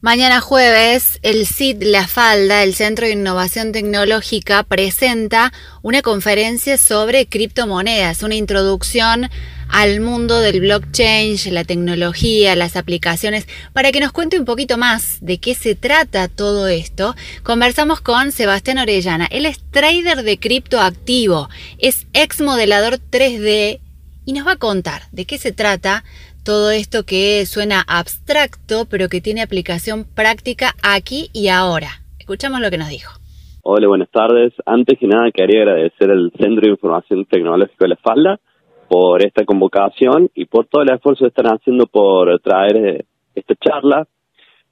Mañana jueves, el CID La Falda, el Centro de Innovación Tecnológica, presenta una conferencia sobre criptomonedas, una introducción al mundo del blockchain, la tecnología, las aplicaciones. Para que nos cuente un poquito más de qué se trata todo esto, conversamos con Sebastián Orellana. Él es trader de criptoactivo, es ex modelador 3D y nos va a contar de qué se trata todo esto que suena abstracto, pero que tiene aplicación práctica aquí y ahora. Escuchamos lo que nos dijo. Hola, buenas tardes. Antes que nada quería agradecer al Centro de Información Tecnológica de la Falda por esta convocación y por todo el esfuerzo que están haciendo por traer eh, esta charla.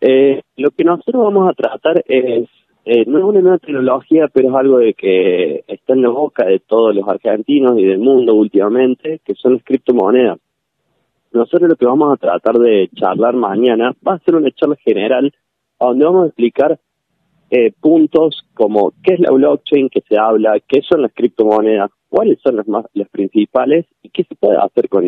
Eh, lo que nosotros vamos a tratar es, eh, no es una nueva tecnología, pero es algo de que está en la boca de todos los argentinos y del mundo últimamente, que son las criptomonedas. Nosotros lo que vamos a tratar de charlar mañana va a ser una charla general donde vamos a explicar eh, puntos como qué es la blockchain que se habla, qué son las criptomonedas, cuáles son las más las principales y qué se puede hacer con,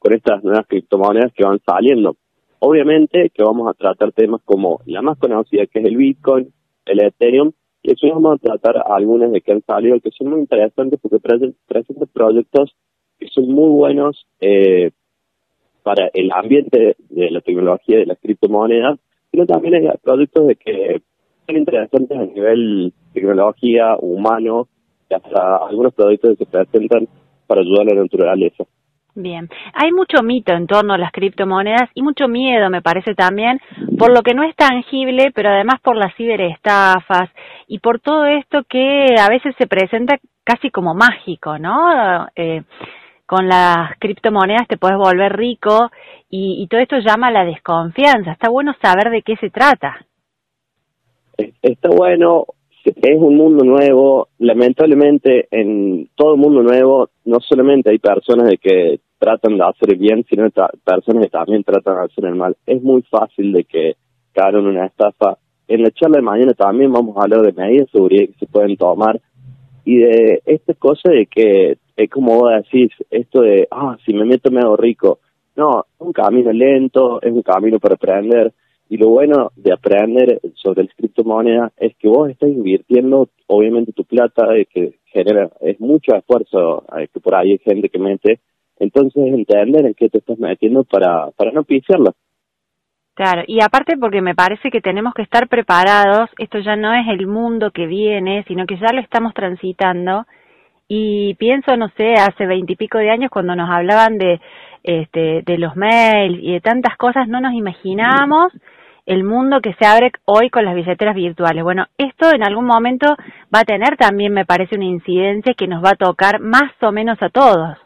con estas nuevas criptomonedas que van saliendo. Obviamente que vamos a tratar temas como la más conocida que es el Bitcoin, el Ethereum, y eso vamos a tratar algunas de que han salido que son muy interesantes porque presentan proyectos que son muy buenos eh, para el ambiente de la tecnología de las criptomonedas, sino también hay productos de que son interesantes a nivel tecnología, humano, y hasta algunos productos que se presentan para ayudar a la naturaleza. Bien, hay mucho mito en torno a las criptomonedas y mucho miedo, me parece también, por lo que no es tangible, pero además por las ciberestafas y por todo esto que a veces se presenta casi como mágico, ¿no? Eh, con las criptomonedas te puedes volver rico y, todo esto llama a la desconfianza. Está bueno saber de qué se trata. Está bueno, es un mundo nuevo. Lamentablemente, en todo mundo nuevo, no solamente hay personas de que tratan de hacer el bien, sino personas que también tratan de hacer el mal. Es muy fácil de que caigan una estafa. En la charla de mañana también vamos a hablar de medidas de seguridad que se pueden tomar y de esta cosa de que es como vos decís, esto de, ah, si me meto me hago rico. No, es un camino lento, es un camino para aprender. Y lo bueno de aprender sobre el criptomoneda es que vos estás invirtiendo, obviamente, tu plata, que genera, es mucho esfuerzo, que por ahí hay gente que mete. Entonces, entender en qué te estás metiendo para, para no pisarlo. Claro, y aparte porque me parece que tenemos que estar preparados, esto ya no es el mundo que viene, sino que ya lo estamos transitando y pienso, no sé, hace veintipico de años cuando nos hablaban de, este, de los mails y de tantas cosas, no nos imaginábamos el mundo que se abre hoy con las billeteras virtuales. Bueno, esto en algún momento va a tener también, me parece, una incidencia que nos va a tocar más o menos a todos.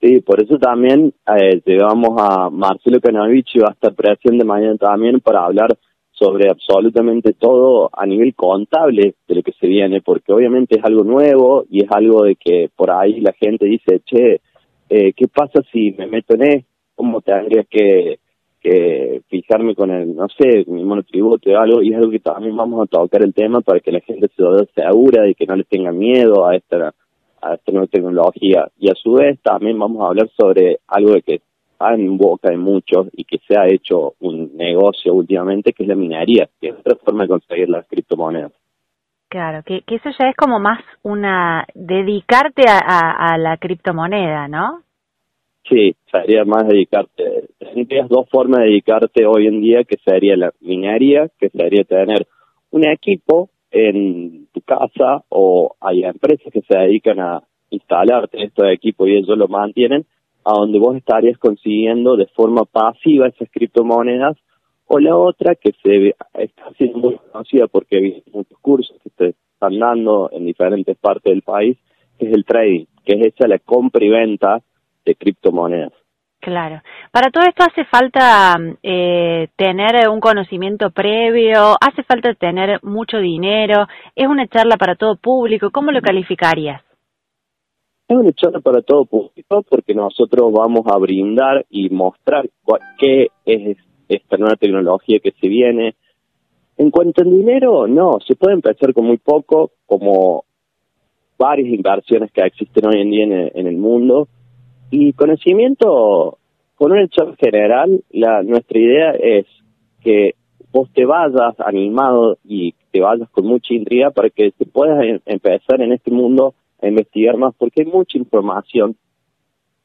Sí, por eso también eh, llevamos a Marcelo Canavich y va a estar presente mañana también para hablar sobre absolutamente todo a nivel contable de lo que se viene, porque obviamente es algo nuevo y es algo de que por ahí la gente dice, che, eh, ¿qué pasa si me meto en esto? ¿Cómo tendría que, que fijarme con el, no sé, mi monotributo o algo? Y es algo que también vamos a tocar el tema para que la gente se segura y que no le tenga miedo a esta, a esta nueva tecnología. Y a su vez también vamos a hablar sobre algo de que en boca de muchos y que se ha hecho un negocio últimamente, que es la minería, que es otra forma de conseguir las criptomonedas. Claro, que, que eso ya es como más una, dedicarte a, a, la criptomoneda, ¿no? Sí, sería más dedicarte. Tendrías dos formas de dedicarte hoy en día, que sería la minería, que sería tener un equipo en tu casa o hay empresas que se dedican a instalarte estos equipos y ellos lo mantienen, a donde vos estarías consiguiendo de forma pasiva esas criptomonedas, o la otra que se está siendo muy conocida porque hay muchos cursos que se están dando en diferentes partes del país, que es el trading, que es esa la compra y venta de criptomonedas. Claro. Para todo esto hace falta eh, tener un conocimiento previo, hace falta tener mucho dinero, es una charla para todo público, ¿cómo lo calificarías? Es una charla para todo público porque nosotros vamos a brindar y mostrar qué es esta nueva tecnología que se viene. En cuanto al dinero, no, se puede empezar con muy poco, como varias inversiones que existen hoy en día en el, mundo. Y conocimiento, con un hecho general, la, nuestra idea es que vos te vayas animado y te vayas con mucha intriga para que te puedas em, empezar en este mundo a investigar más, porque hay mucha información.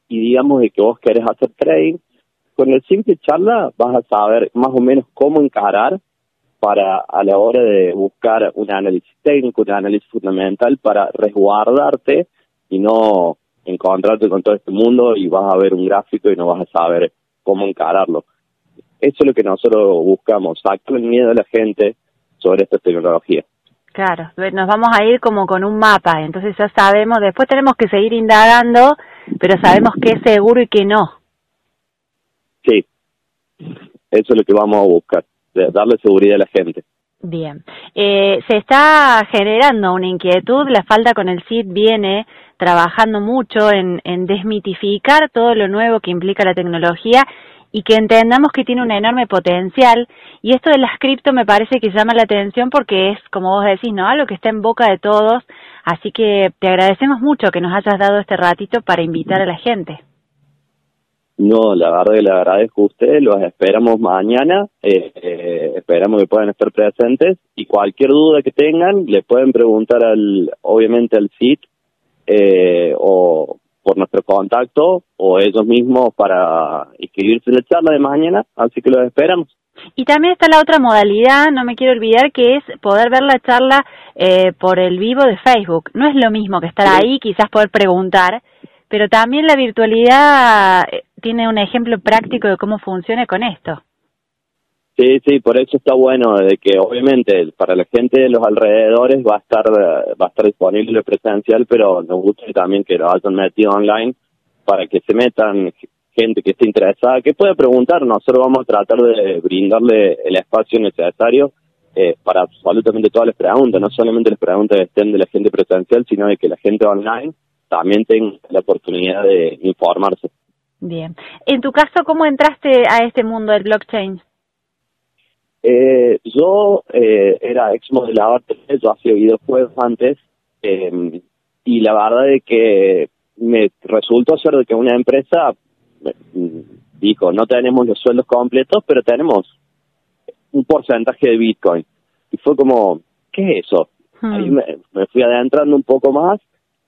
Y digamos de que vos querés hacer trading, con el simple charla vas a saber más o menos cómo encarar para a la hora de buscar un análisis técnico, un análisis fundamental para resguardarte y no encontrarte con todo este mundo y vas a ver un gráfico y no vas a saber cómo encararlo. Eso es lo que nosotros buscamos, sacar el miedo a la gente sobre esta tecnología. Claro, nos vamos a ir como con un mapa, entonces ya sabemos, después tenemos que seguir indagando, pero sabemos qué es seguro y qué no. Sí, eso es lo que vamos a buscar, darle seguridad a la gente. Bien, eh, se está generando una inquietud, la falta con el CID viene trabajando mucho en, en desmitificar todo lo nuevo que implica la tecnología y que entendamos que tiene un enorme potencial. Y esto de las cripto me parece que llama la atención porque es, como vos decís, ¿no? Algo que está en boca de todos. Así que te agradecemos mucho que nos hayas dado este ratito para invitar a la gente. No, la verdad que le agradezco a ustedes, los esperamos mañana, eh, eh, esperamos que puedan estar presentes y cualquier duda que tengan le pueden preguntar al, obviamente al CIT eh, o por nuestro contacto o ellos mismos para inscribirse en la charla de mañana, así que los esperamos. Y también está la otra modalidad, no me quiero olvidar, que es poder ver la charla eh, por el vivo de Facebook. No es lo mismo que estar ahí, quizás poder preguntar, pero también la virtualidad eh, tiene un ejemplo práctico de cómo funciona con esto. Sí, sí, por eso está bueno de que obviamente para la gente de los alrededores va a estar va a estar disponible presencial, pero nos gusta también que lo hayan metido online para que se metan gente que esté interesada, que pueda preguntar. Nosotros vamos a tratar de brindarle el espacio necesario eh, para absolutamente todas las preguntas, no solamente las preguntas que estén de la gente presencial, sino de que la gente online también tenga la oportunidad de informarse. Bien. En tu caso, ¿cómo entraste a este mundo del blockchain? Eh, yo eh, era ex modelador, yo hacía videojuegos antes eh, y la verdad es que me resultó ser de que una empresa mm, dijo, no tenemos los sueldos completos, pero tenemos un porcentaje de Bitcoin. Y fue como, ¿qué es eso? Hmm. Ahí me, me, fui adentrando un poco más,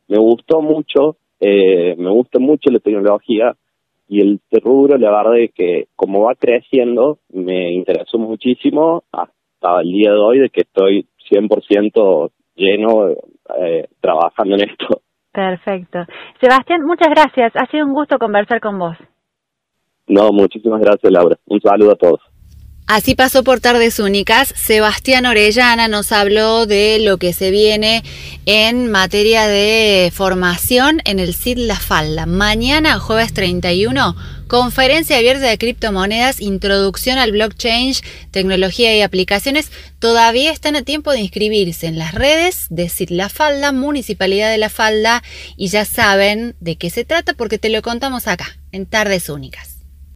me gustó mucho, eh, me gusta mucho la tecnología, y el rubro, la verdad es que como va creciendo, me interesó muchísimo hasta el día de hoy de que estoy 100% lleno eh, trabajando en esto. Perfecto. Sebastián, muchas gracias. Ha sido un gusto conversar con vos. No, muchísimas gracias, Laura. Un saludo a todos. Así pasó por Tardes Únicas. Sebastián Orellana nos habló de lo que se viene en materia de formación en el CID La Falda. Mañana, jueves 31, conferencia abierta de criptomonedas, introducción al blockchain, tecnología y aplicaciones. Todavía están a tiempo de inscribirse en las redes de CID La Falda, Municipalidad de La Falda, y ya saben de qué se trata porque te lo contamos acá, en Tardes Únicas.